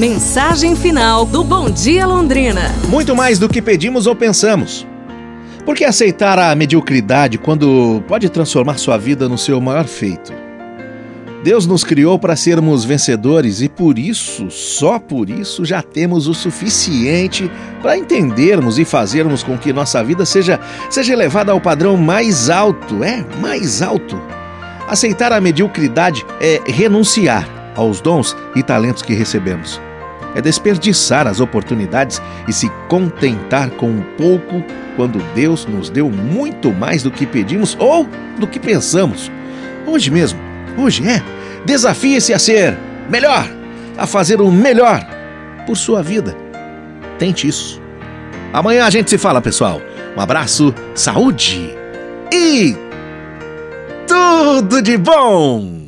Mensagem final do Bom Dia Londrina. Muito mais do que pedimos ou pensamos. Por que aceitar a mediocridade quando pode transformar sua vida no seu maior feito? Deus nos criou para sermos vencedores e por isso, só por isso, já temos o suficiente para entendermos e fazermos com que nossa vida seja, seja elevada ao padrão mais alto é, mais alto. Aceitar a mediocridade é renunciar aos dons e talentos que recebemos é desperdiçar as oportunidades e se contentar com um pouco quando Deus nos deu muito mais do que pedimos ou do que pensamos. Hoje mesmo, hoje é, desafie-se a ser melhor, a fazer o melhor por sua vida. Tente isso. Amanhã a gente se fala, pessoal. Um abraço, saúde e tudo de bom!